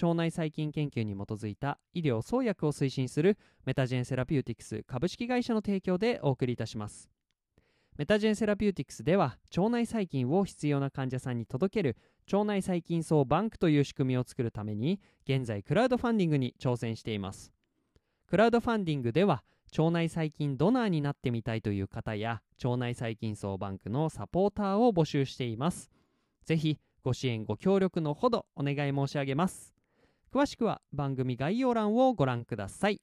腸内細菌研究に基づいた医療創薬を推進するメタジェンセラピューティクス株式会社の提供でお送りいたします。メタジェンセラピューティクスでは腸内細菌を必要な患者さんに届ける腸内細菌層バンクという仕組みを作るために現在クラウドファンディングに挑戦しています。クラウドファンディングでは腸内細菌ドナーになってみたいという方や腸内細菌層バンクのサポーターを募集しています。ぜひご支援ご協力のほどお願い申し上げます。詳しくは番組概要欄をご覧ください。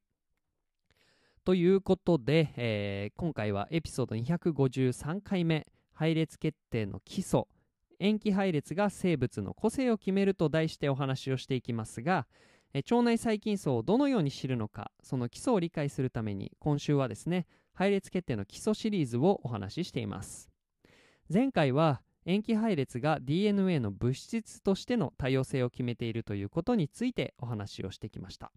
ということで、えー、今回はエピソード253回目配列決定の基礎塩基配列が生物の個性を決めると題してお話をしていきますが、え腸内細菌層をどのように知るのかその基礎を理解するために今週はですね配列決定の基礎シリーズをお話ししています。前回は塩基配列が DNA の物質としての多様性を決めているということについてお話をしてきました。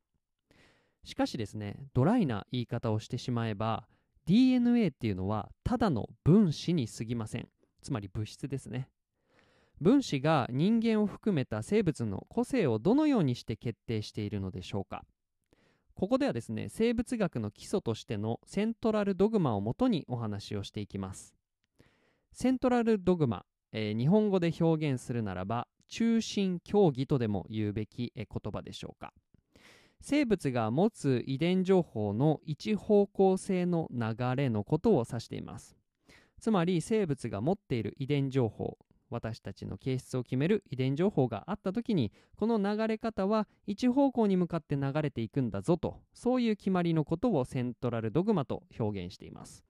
しかしですねドライな言い方をしてしまえば DNA っていうのはただの分子に過ぎません。つまり物質ですね。分子が人間を含めた生物の個性をどのようにして決定しているのでしょうか。ここではですね生物学の基礎としてのセントラルドグマをもとにお話をしていきます。セントラルドグマ、えー、日本語で表現するならば中心競技とでも言うべき、え言葉でしょうか。生物が持つ遺伝情報の一方向性の流れのことを指しています。つまり生物が持っている遺伝情報私たちの形質を決める遺伝情報があった時にこの流れ方は一方向に向かって流れていくんだぞとそういう決まりのことをセントラルドグマと表現しています。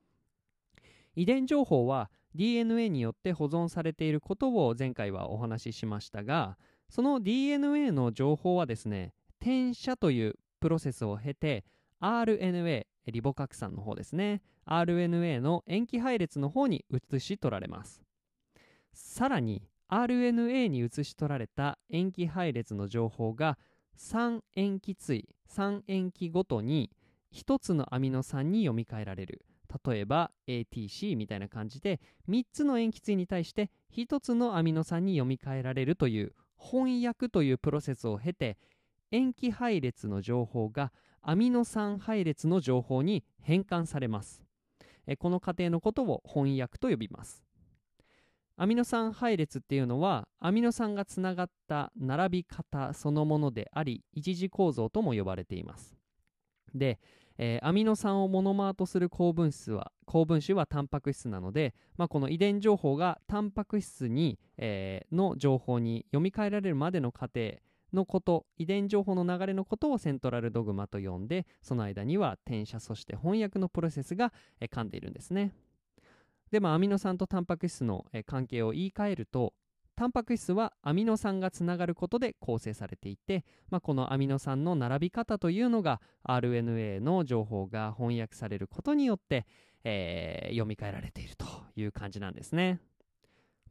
遺伝情報は DNA によって保存されていることを前回はお話ししましたがその DNA の情報はですね転写というプロセスを経て RNA リボ核酸の方ですね RNA の塩基配列の方に移し取られます。さらに RNA に移し取られた塩基配列の情報が3塩基対3塩基ごとに1つのアミノ酸に読み替えられる。例えば ATC みたいな感じで3つの塩基対に対して1つのアミノ酸に読み替えられるという翻訳というプロセスを経て塩基配列の情報がアミノ酸配列の情報に変換されます。この過程のことを翻訳と呼びます。アミノ酸配列っていうのはアミノ酸がつながった並び方そのものであり一次構造とも呼ばれています。で、えー、アミノ酸をモノマートする高分子は高分子はタンパク質なので、まあ、この遺伝情報がタンパク質に、えー、の情報に読み替えられるまでの過程のこと遺伝情報の流れのことをセントラルドグマと呼んでその間には転写そして翻訳のプロセスが、え噛んでいるんですね。でもアミノ酸とタンパク質の、え関係を言い換えるとタンパク質はアミノ酸がつながることで構成されていて、まあ、このアミノ酸の並び方というのが RNA の情報が翻訳されることによって、えー、読み替えられているという感じなんですね。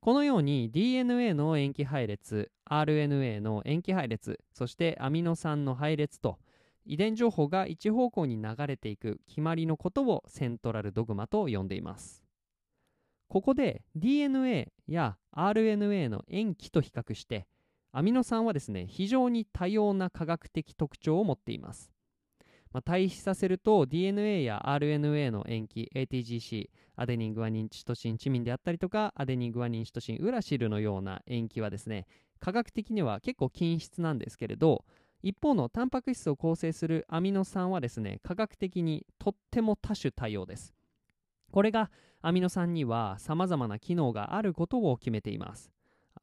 このように DNA の塩基配列 RNA の塩基配列そしてアミノ酸の配列と遺伝情報が一方向に流れていく決まりのことをセントラルドグマと呼んでいますここで DNA や RNA の塩基と比較してアミノ酸はですね非常に多様な科学的特徴を持っています。まあ、対比させると DNA や RNA の塩基 ATGC アデニングアニンチトシンチミンであったりとかアデニングアニンチトシンウラシルのような塩基はですね科学的には結構均質なんですけれど一方のタンパク質を構成するアミノ酸はですね科学的にとっても多種多様です。これがアミノ酸には様々な機能があることを決めています。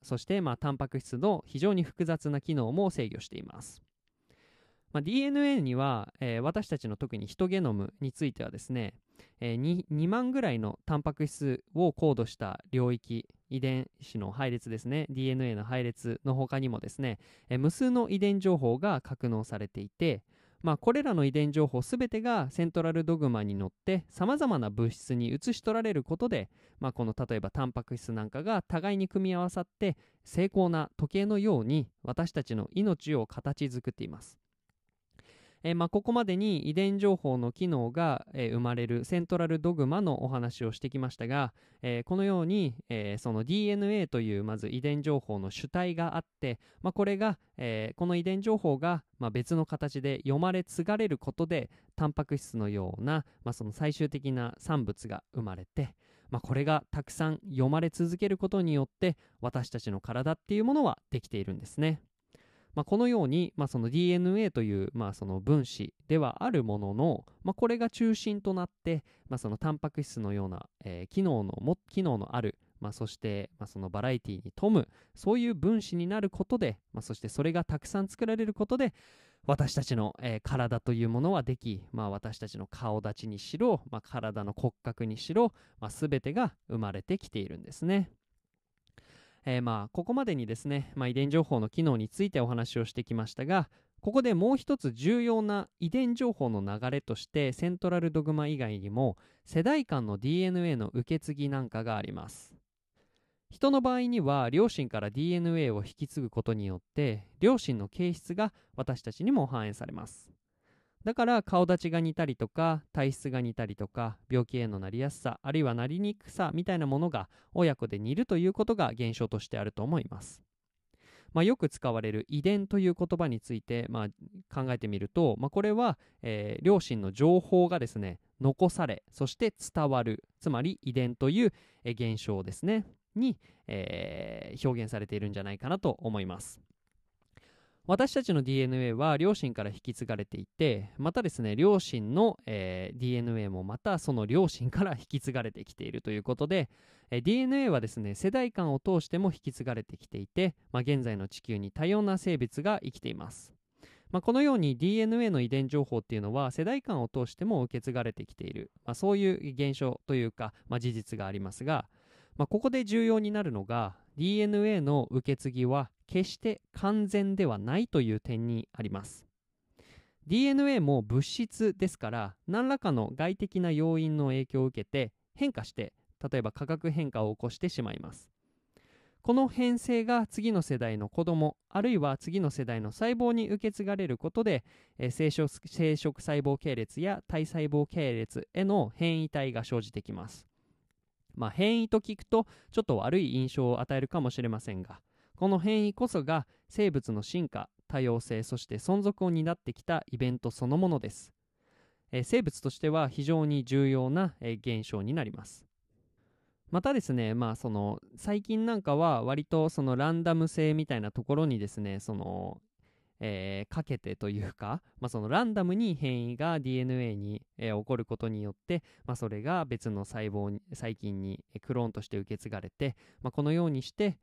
そして、まあ、タンパク質の非常に複雑な機能も制御しています。まあ、DNA には、えー私たちの特にヒトゲノムについてはですね、えー 2, 2万ぐらいのタンパク質をコードした領域遺伝子の配列ですね DNA の配列の他にもですね、えー無数の遺伝情報が格納されていて、まあ、これらの遺伝情報すべてがセントラルドグマに乗ってさまざまな物質に移し取られることで、まあ、この例えばタンパク質なんかが互いに組み合わさって精巧な時計のように私たちの命を形作っています。えーまあ、ここまでに遺伝情報の機能が、えー生まれるセントラルドグマのお話をしてきましたが、えーこのように、えーその DNA というまず遺伝情報の主体があって、まあ、これが、えーこの遺伝情報が、まあ、別の形で読まれ継がれることでタンパク質のような、まあ、その最終的な産物が生まれて、まあ、これがたくさん読まれ続けることによって私たちの体っていうものはできているんですね。まあ、このように、まあ、その DNA という、まあ、その分子ではあるものの、まあ、これが中心となって、まあ、そのタンパク質のような、えー機能のも機能のある、まあ、そして、まあ、そのバラエティに富むそういう分子になることで、まあ、そしてそれがたくさん作られることで私たちの、えー体というものはでき、まあ、私たちの顔立ちにしろ、まあ、体の骨格にしろ、まあ、全てが生まれてきているんですね。えーまあここまでにですね、まあ、遺伝情報の機能についてお話をしてきましたがここでもう一つ重要な遺伝情報の流れとしてセントラルドグマ以外にも世代間の DNA の受け継ぎなんかがあります。人の場合には両親から DNA を引き継ぐことによって両親の形質が私たちにも反映されます。だから顔立ちが似たりとか体質が似たりとか病気へのなりやすさあるいはなりにくさみたいなものが親子で似るということが現象としてあると思います。まあ、よく使われる遺伝という言葉について、まあ、考えてみると、まあ、これは、えー両親の情報がですね残されそして伝わるつまり遺伝という、えー現象ですねに、えー表現されているんじゃないかなと思います。私たちの DNA は両親から引き継がれていてまたですね両親の、えー DNA もまたその両親から引き継がれてきているということで、えー DNA はですね世代間を通しても引き継がれてきていて、まあ、現在の地球に多様な生物が生きています、まあ、このように DNA の遺伝情報っていうのは世代間を通しても受け継がれてきている、まあ、そういう現象というか、まあ、事実がありますが、まあ、ここで重要になるのが DNA の受け継ぎは決して完全ではないという点にあります。DNA も物質ですから何らかの外的な要因の影響を受けて変化して例えば化学変化を起こしてしまいます。この変性が次の世代の子供あるいは次の世代の細胞に受け継がれることで、えー生殖生殖細胞系列や体細胞系列への変異体が生じてきます。まあ、変異と聞くとちょっと悪い印象を与えるかもしれませんがこの変異こそが生物の進化多様性そして存続を担ってきたイベントそのものです、えー生物としては非常に重要な、えー現象になります。またですねまあその最近なんかは割とそのランダム性みたいなところにですねそのえーかけてというか、まあ、そのランダムに変異が DNA に、えー起こることによって、まあ、それが別の細胞に細菌にクローンとして受け継がれて、まあ、このようにして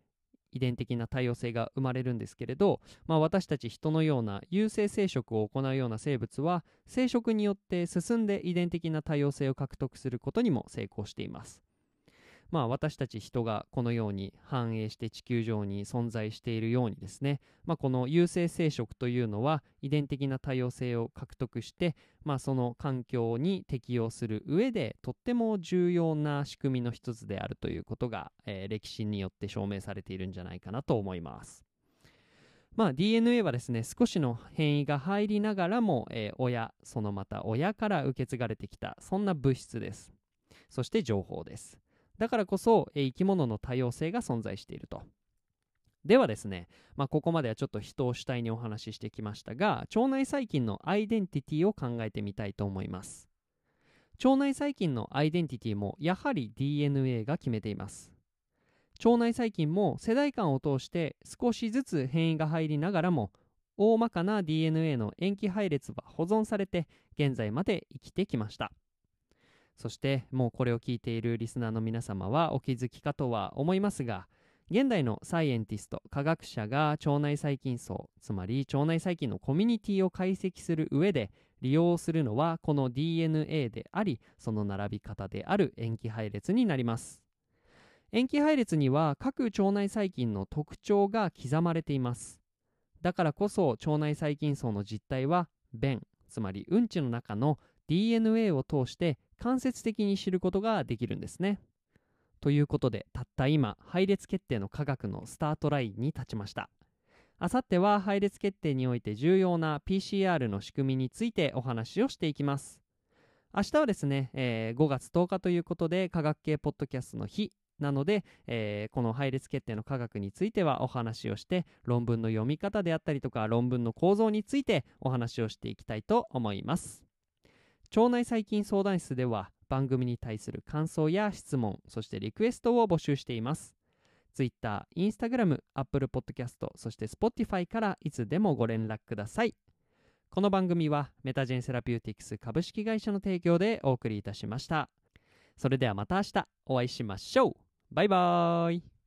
遺伝的な多様性が生まれるんですけれど、まあ、私たち人のような有性生殖を行うような生物は生殖によって進んで遺伝的な多様性を獲得することにも成功しています。まあ、私たち人がこのように繁栄して地球上に存在しているようにですね、まあ、この有性生殖というのは遺伝的な多様性を獲得して、まあ、その環境に適応する上でとっても重要な仕組みの一つであるということが、えー歴史によって証明されているんじゃないかなと思います。まあ、DNA はですね少しの変異が入りながらも、えー親そのまた親から受け継がれてきたそんな物質です。そして情報です。だからこそ、えー生き物の多様性が存在していると。ではですね、まあ、ここまではちょっと人を主体にお話ししてきましたが腸内細菌のアイデンティティを考えてみたいと思います。腸内細菌のアイデンティティもやはり DNA が決めています。腸内細菌も世代間を通して少しずつ変異が入りながらも大まかな DNA の塩基配列は保存されて現在まで生きてきました。そしてもうこれを聞いているリスナーの皆様はお気づきかとは思いますが現代のサイエンティスト科学者が腸内細菌層つまり腸内細菌のコミュニティを解析する上で利用するのはこの DNA でありその並び方である塩基配列になります。塩基配列には各腸内細菌の特徴が刻まれていますだからこそ腸内細菌層の実態は便つまりうんちの中の DNA を通して間接的に知ることができるんですね。ということでたった今配列決定の科学のスタートラインに立ちました。あさっては配列決定において重要な PCR の仕組みについてお話をしていきます。明日はですね、えー5月10日ということで科学系ポッドキャストの日なので、えーこの配列決定の科学についてはお話をして論文の読み方であったりとか論文の構造についてお話をしていきたいと思います。腸内細菌相談室では番組に対する感想や質問そしてリクエストを募集しています。Twitter、Instagram、Apple Podcast そして Spotify からいつでもご連絡ください。この番組はメタジェンセラピューティクス株式会社の提供でお送りいたしました。それではまた明日お会いしましょう。バイバーイ。